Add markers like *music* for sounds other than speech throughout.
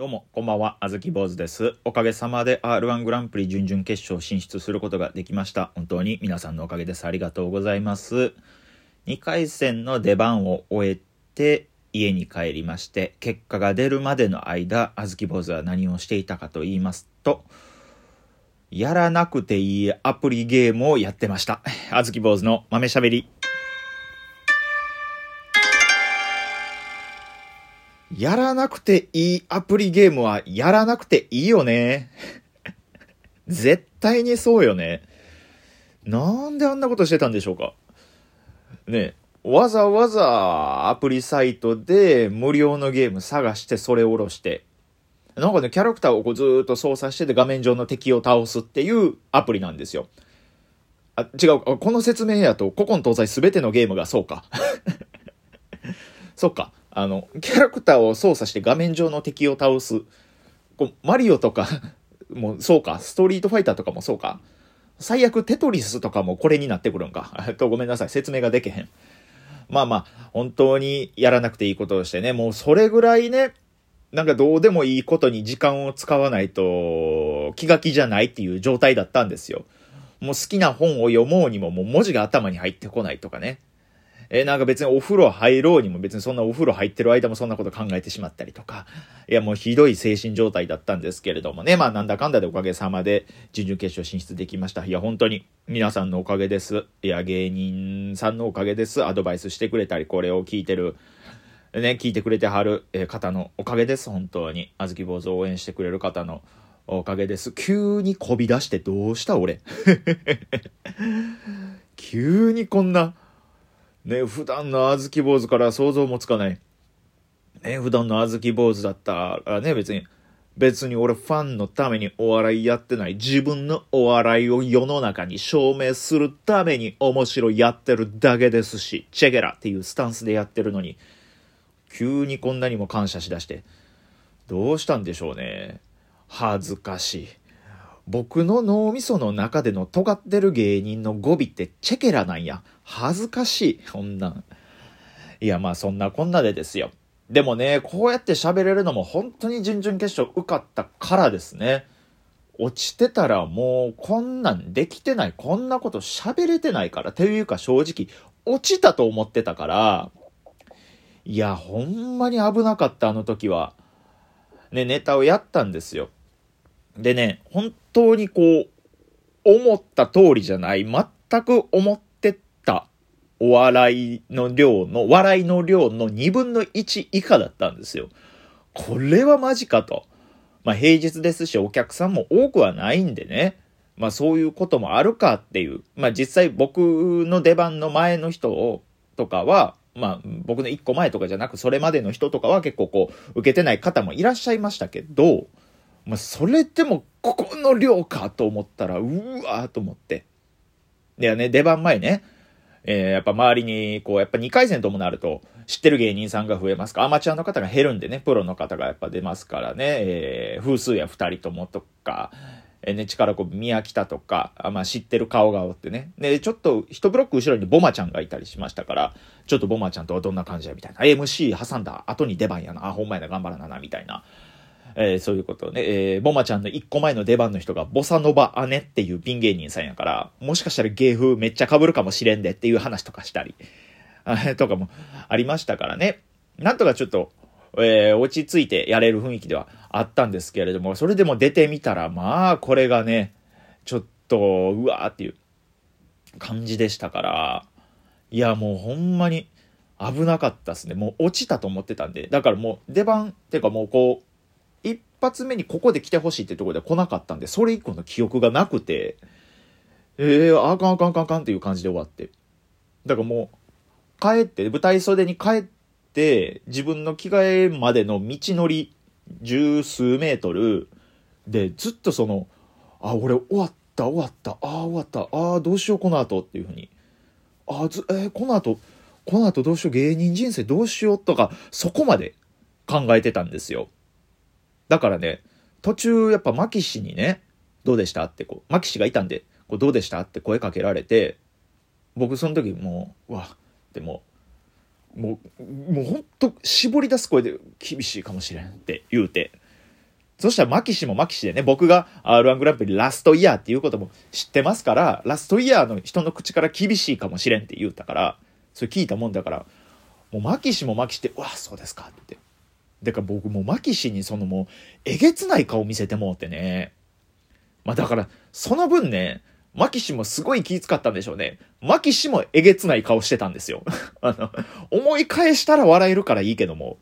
どうも、こんばんは、あずき坊主です。おかげさまで R1 グランプリ準々決勝進出することができました。本当に皆さんのおかげです。ありがとうございます。2回戦の出番を終えて家に帰りまして、結果が出るまでの間、あずき坊主は何をしていたかと言いますと、やらなくていいアプリゲームをやってました。あずき坊主の豆しゃべり。やらなくていいアプリゲームはやらなくていいよね。*laughs* 絶対にそうよね。なんであんなことしてたんでしょうか。ねわざわざアプリサイトで無料のゲーム探してそれを下ろして、なんかね、キャラクターをこうずっと操作してて画面上の敵を倒すっていうアプリなんですよ。あ、違う、この説明やと古今東西全てのゲームがそうか。*laughs* そっか。あの、キャラクターを操作して画面上の敵を倒す。こうマリオとか *laughs* もそうか。ストリートファイターとかもそうか。最悪テトリスとかもこれになってくるんか。*laughs* えっと、ごめんなさい。説明ができへん。まあまあ、本当にやらなくていいことをしてね、もうそれぐらいね、なんかどうでもいいことに時間を使わないと気が気じゃないっていう状態だったんですよ。もう好きな本を読もうにももう文字が頭に入ってこないとかね。えーなんか別にお風呂入ろうにも別にそんなお風呂入ってる間もそんなこと考えてしまったりとか。いやもうひどい精神状態だったんですけれどもね。まあなんだかんだでおかげさまで準々決勝進出できました。いや本当に皆さんのおかげです。いや芸人さんのおかげです。アドバイスしてくれたりこれを聞いてるね、聞いてくれてはるえ方のおかげです、本当に。あずき坊主を応援してくれる方のおかげです。急にこび出してどうした俺。*laughs* 急にこんな、ね、普段のあずき坊主から想像もつかない。ね、普段のあずき坊主だったらね、別に、別に俺ファンのためにお笑いやってない。自分のお笑いを世の中に証明するために面白いやってるだけですし、チェゲラっていうスタンスでやってるのに、急にこんなにも感謝しだして、どうしたんでしょうね。恥ずかしい。僕の脳みその中での尖ってる芸人の語尾ってチェケラなんや。恥ずかしい。こんなん。いや、まあそんなこんなでですよ。でもね、こうやって喋れるのも本当に準々決勝受かったからですね。落ちてたらもうこんなんできてない。こんなこと喋れてないから。というか正直、落ちたと思ってたから、いや、ほんまに危なかった、あの時は。ね、ネタをやったんですよ。でね、本当にこう、思った通りじゃない、全く思ってたお笑いの量の、笑いの量の2分の1以下だったんですよ。これはマジかと。まあ平日ですし、お客さんも多くはないんでね。まあそういうこともあるかっていう。まあ実際僕の出番の前の人をとかは、まあ僕の1個前とかじゃなく、それまでの人とかは結構こう、受けてない方もいらっしゃいましたけど、まあそれでもここの量かと思ったら、うわーと思って。でね、出番前ね、えーやっぱ周りに、こう、やっぱ2回戦ともなると、知ってる芸人さんが増えますか？アマチュアの方が減るんでね、プロの方がやっぱ出ますからね、えー風数や2人ともとか、えーね、力こぶ宮北とか、あまあ、知ってる顔がおってね。で、ちょっと一ブロック後ろにボマちゃんがいたりしましたから、ちょっとボマちゃんとはどんな感じやみたいな。MC 挟んだ後に出番やな。あ、ほんまやな、頑張らなな、みたいな。えーそういうことね、えーボマちゃんの一個前の出番の人が、ボサノバ姉っていうピン芸人さんやから、もしかしたら芸風めっちゃ被るかもしれんでっていう話とかしたり、とかもありましたからね。なんとかちょっと、えー落ち着いてやれる雰囲気ではあったんですけれども、それでも出てみたら、まあ、これがね、ちょっと、うわーっていう感じでしたから、いや、もうほんまに危なかったですね。もう落ちたと思ってたんで。だからもう出番っていうかもうこう、一発目にここで来てほしいってところで来なかったんで、それ以降の記憶がなくて、えー、あかんあかんあかんあかんっていう感じで終わって。だからもう、帰って、舞台袖に帰って、自分の着替えまでの道のり、十数メートルで、ずっとその、あ、俺終わった、終わった、あー終わった、あーどうしようこの後っていうふうに。あず、えーこの後、この後どうしよう、芸人人生どうしようとか、そこまで考えてたんですよ。だからね、途中やっぱマキ氏にね、どうでしたってこう、マキ氏がいたんで、こうどうでしたって声かけられて、僕その時もう、うわ、でも、もう、もうほんと絞り出す声で厳しいかもしれんって言うて、そしたらマキシもマキシでね、僕が R1 グランプリラストイヤーっていうことも知ってますから、ラストイヤーの人の口から厳しいかもしれんって言うたから、それ聞いたもんだから、もうマキシもマキシで、うわ、そうですかって。だか僕もマキシにそのもう、えげつない顔見せてもうってね。まあだから、その分ね、マキシもすごい気遣ったんでしょうね。マキシもえげつない顔してたんですよ。*laughs* あの、思い返したら笑えるからいいけども、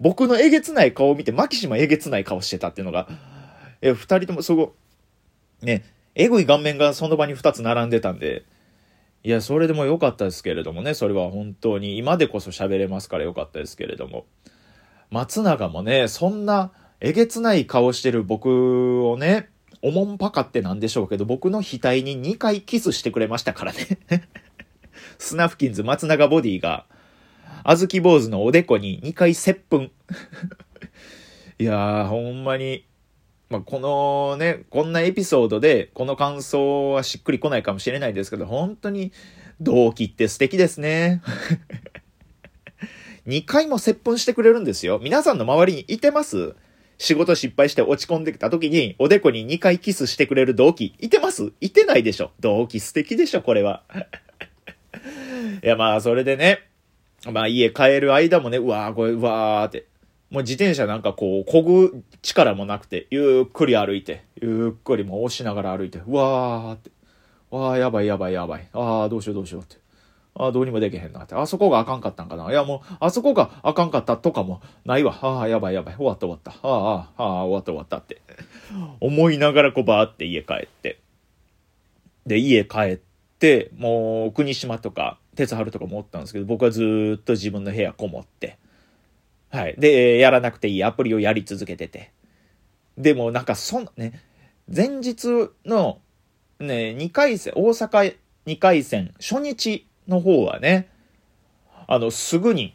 僕のえげつない顔を見て、マキシもえげつない顔してたっていうのが、え、二人ともすご、ね、えぐい顔面がその場に二つ並んでたんで、いや、それでも良かったですけれどもね、それは本当に、今でこそ喋れますから良かったですけれども、松永もね、そんなえげつない顔してる僕をね、おもんぱかってなんでしょうけど、僕の額に2回キスしてくれましたからね *laughs* スナフキンズ松永ボディが、あずき坊主のおでこに2回接吻 *laughs* いやー、ほんまに、まあ、このね、こんなエピソードで、この感想はしっくりこないかもしれないですけど、本当に、同期って素敵ですね。2回も接吻してくれるんですよ。皆さんの周りにいてます？仕事失敗して落ち込んできた時に、おでこに2回キスしてくれる同期、いてます？いてないでしょ同期素敵でしょこれは。*laughs* いや、まあ、それでね、まあ、家帰る間もね、うわー、これ、うわーって。もう自転車なんかこう、こぐ力もなくて、ゆっくり歩いて、ゆっくりもう押しながら歩いて、うわーって。わー、やばいやばいやばい。あー、どうしようどうしようって。あどうにもできへんなって。あそこがあかんかったんかな。いやもう、あそこがあかんかったとかもないわ。ああ、やばいやばい。終わった終わった。ああ、ああ、終わった終わったって。思いながらこうバーって家帰って。で、家帰って、もう、国島とか、鉄春とかもおったんですけど、僕はずっと自分の部屋こもって。はい。で、やらなくていいアプリをやり続けてて。でもなんかそん、ね、前日の、ね、2回戦、大阪2回戦、初日の方はね、あの、すぐに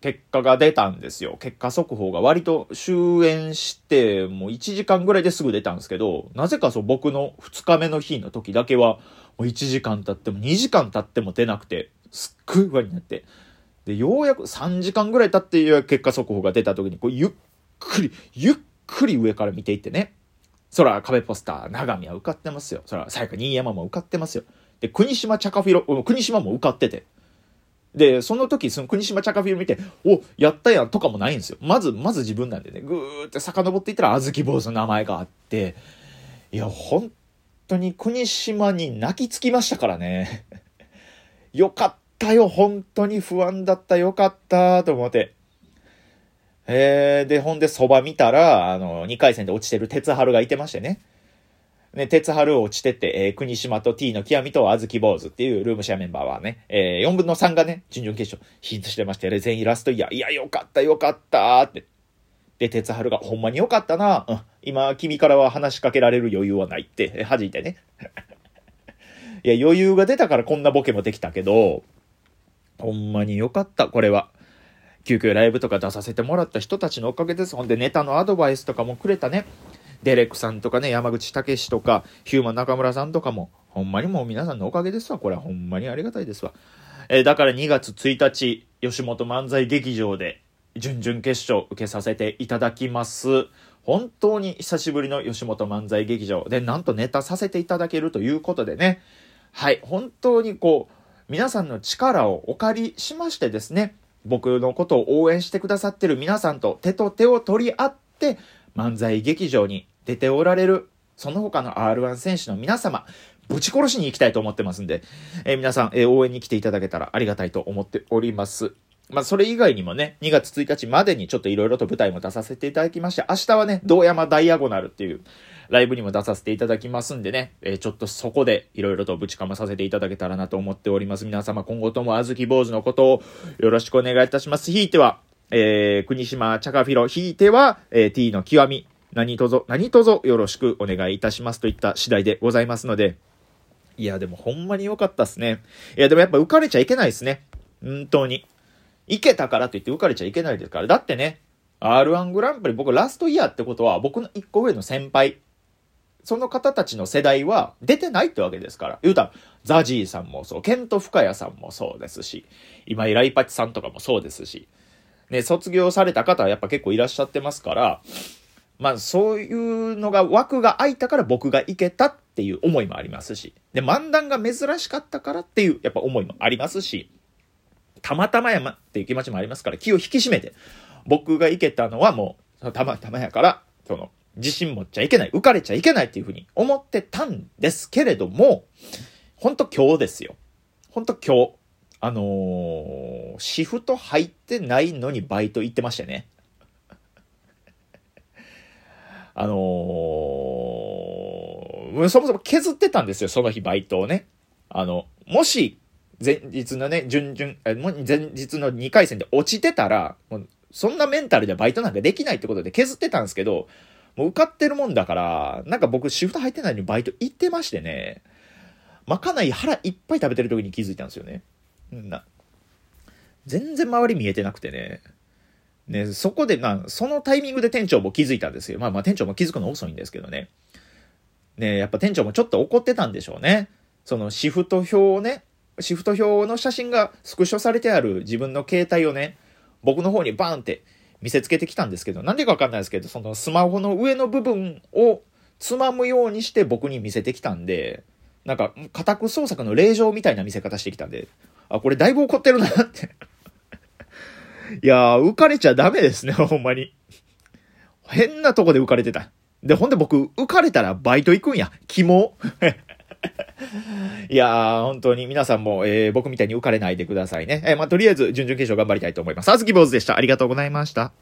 結果が出たんですよ。結果速報が割と終演して、もう1時間ぐらいですぐ出たんですけど、なぜかそう僕の2日目の日の時だけは、もう1時間経っても2時間経っても出なくて、すっごい不安になって。で、ようやく3時間ぐらい経って結果速報が出た時に、こうゆっくり、ゆっくり上から見ていってね。そら、壁ポスター、長見は受かってますよ。そら、さやか新山も受かってますよ。で、国島チャカフィロ、国島も受かってて。で、その時、その国島チャカフィロ見て、お、やったやんとかもないんですよ。まず、まず自分なんでね、ぐーって遡っていったら、あずき坊主の名前があって、いや、本当に国島に泣きつきましたからね。*laughs* よかったよ、本当に不安だった、よかったと思って。えー、で、ほんで、そば見たら、あの、2回戦で落ちてる鉄春がいてましてね。ね、鉄春落ちてて、えー、国島と T の極みとあずき坊主っていうルームシェアメンバーはね、えー、4分の3がね、準々決勝、ヒートしてまして、全員ラストイヤー、いや、よかった、よかったって。で、鉄春が、ほんまによかったな、うん、今、君からは話しかけられる余裕はないって、弾いてね。*laughs* いや、余裕が出たからこんなボケもできたけど、ほんまによかった、これは。急遽ライブとか出させてもらった人たちのおかげです。ほんで、ネタのアドバイスとかもくれたね。デレックさんとかね、山口武史とか、ヒューマン中村さんとかも、ほんまにもう皆さんのおかげですわ。これはほんまにありがたいですわ。えー、だから2月1日、吉本漫才劇場で、準々決勝受けさせていただきます。本当に久しぶりの吉本漫才劇場で、なんとネタさせていただけるということでね。はい、本当にこう、皆さんの力をお借りしましてですね、僕のことを応援してくださってる皆さんと手と手を取り合って、漫才劇場に出ておられる、その他の R1 選手の皆様、ぶち殺しに行きたいと思ってますんで、えー、皆さん、えー、応援に来ていただけたらありがたいと思っております。まあ、それ以外にもね、2月1日までにちょっといろいろと舞台も出させていただきまして、明日はね、道山ダイアゴナルっていうライブにも出させていただきますんでね、えー、ちょっとそこでいろいろとぶちかまさせていただけたらなと思っております。皆様今後ともあずき坊主のことをよろしくお願いいたします。ひいては、えー、国島チャカフィロ、ひいては、えー、T の極み、何卒、何卒よろしくお願いいたしますといった次第でございますので、いや、でもほんまに良かったっすね。いや、でもやっぱ浮かれちゃいけないですね。本当に。いけたからといって浮かれちゃいけないですから。だってね、R1 グランプリ僕ラストイヤーってことは僕の一個上の先輩、その方たちの世代は出てないってわけですから。言うたら、ザジーさんもそう、ケント・深谷さんもそうですし、今井ライパチさんとかもそうですし、ね、卒業された方はやっぱ結構いらっしゃってますから、まあそういうのが枠が空いたから僕が行けたっていう思いもありますし、で、漫談が珍しかったからっていうやっぱ思いもありますし、たまたまやまっていう気持ちもありますから気を引き締めて、僕が行けたのはもうたまたまやから、その、自信持っちゃいけない、浮かれちゃいけないっていうふうに思ってたんですけれども、ほんと今日ですよ。ほんと今日、あのー、シフト入ってないのにバイト行ってましてね。あのー、そもそも削ってたんですよ、その日バイトをね。あの、もし、前日のね、準々、前日の2回戦で落ちてたら、もうそんなメンタルでバイトなんかできないってことで削ってたんですけど、もう受かってるもんだから、なんか僕シフト入ってないのにバイト行ってましてね、まかない腹いっぱい食べてる時に気づいたんですよね。な。全然周り見えてなくてね。ね、そこで、まあ、そのタイミングで店長も気づいたんですよ。まあまあ店長も気づくの遅いんですけどね。ね、やっぱ店長もちょっと怒ってたんでしょうね。そのシフト表をね、シフト表の写真がスクショされてある自分の携帯をね、僕の方にバーンって見せつけてきたんですけど、なんでかわかんないですけど、そのスマホの上の部分をつまむようにして僕に見せてきたんで、なんか、家宅捜索の令状みたいな見せ方してきたんで、あ、これだいぶ怒ってるなっていやー、浮かれちゃダメですね、*laughs* ほんまに。変なとこで浮かれてた。で、ほんで僕、浮かれたらバイト行くんや。肝 *laughs* いやー、本当に皆さんも、えー、僕みたいに浮かれないでくださいね。えー、まあ、とりあえず、準々決勝頑張りたいと思います。あずき坊主でした。ありがとうございました。